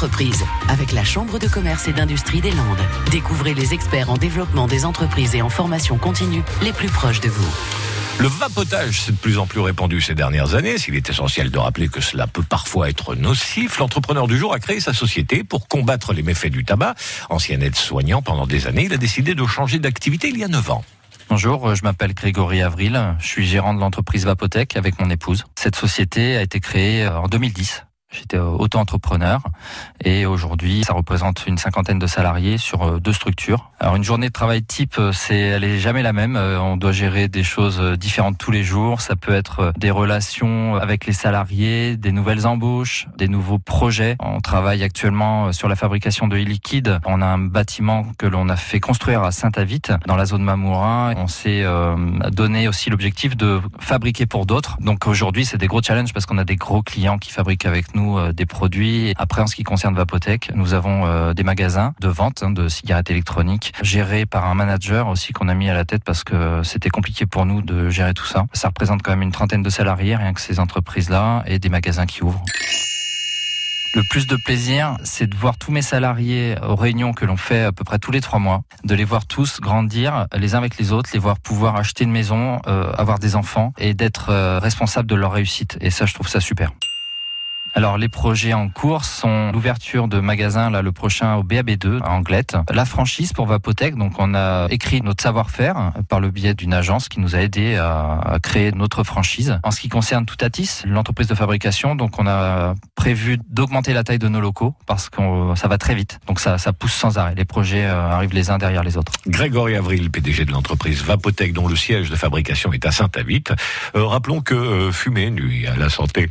entreprise avec la Chambre de commerce et d'industrie des Landes. Découvrez les experts en développement des entreprises et en formation continue les plus proches de vous. Le vapotage s'est de plus en plus répandu ces dernières années. S'il est essentiel de rappeler que cela peut parfois être nocif, l'entrepreneur du jour a créé sa société pour combattre les méfaits du tabac. Ancien aide-soignant pendant des années, il a décidé de changer d'activité il y a 9 ans. Bonjour, je m'appelle Grégory Avril, je suis gérant de l'entreprise Vapotech avec mon épouse. Cette société a été créée en 2010 J'étais auto-entrepreneur et aujourd'hui, ça représente une cinquantaine de salariés sur euh, deux structures. Alors une journée de travail type, euh, c'est elle est jamais la même. Euh, on doit gérer des choses différentes tous les jours. Ça peut être des relations avec les salariés, des nouvelles embauches, des nouveaux projets. On travaille actuellement sur la fabrication de e-liquide. On a un bâtiment que l'on a fait construire à Saint-Avit dans la zone Mamourin. On s'est donné aussi l'objectif de fabriquer pour d'autres. Donc aujourd'hui, c'est des gros challenges parce qu'on a des gros clients qui fabriquent avec nous euh, des produits. Après, en ce qui concerne Vapotech, nous avons euh, des magasins de vente hein, de cigarettes électroniques gérés par un manager aussi qu'on a mis à la tête parce que c'était compliqué pour nous de gérer tout ça. Ça représente quand même une trentaine de salariés, rien que ces entreprises-là, et des magasins qui ouvrent. Le plus de plaisir, c'est de voir tous mes salariés aux réunions que l'on fait à peu près tous les trois mois, de les voir tous grandir les uns avec les autres, les voir pouvoir acheter une maison, euh, avoir des enfants et d'être responsable de leur réussite. Et ça, je trouve ça super. Alors les projets en cours sont l'ouverture de magasins là le prochain au BAB2 à Anglette, la franchise pour Vapotech. Donc on a écrit notre savoir-faire par le biais d'une agence qui nous a aidé à, créer notre franchise. En ce qui concerne Toutatis, l'entreprise de fabrication, donc on a prévu d'augmenter la taille de nos locaux parce que ça va très vite. Donc ça, ça pousse sans arrêt. Les projets euh, arrivent les uns derrière les autres. Grégory Avril, PDG de l'entreprise Vapotech dont le siège de fabrication est à Saint-Avit. Euh, rappelons que euh, fumer nuit à la santé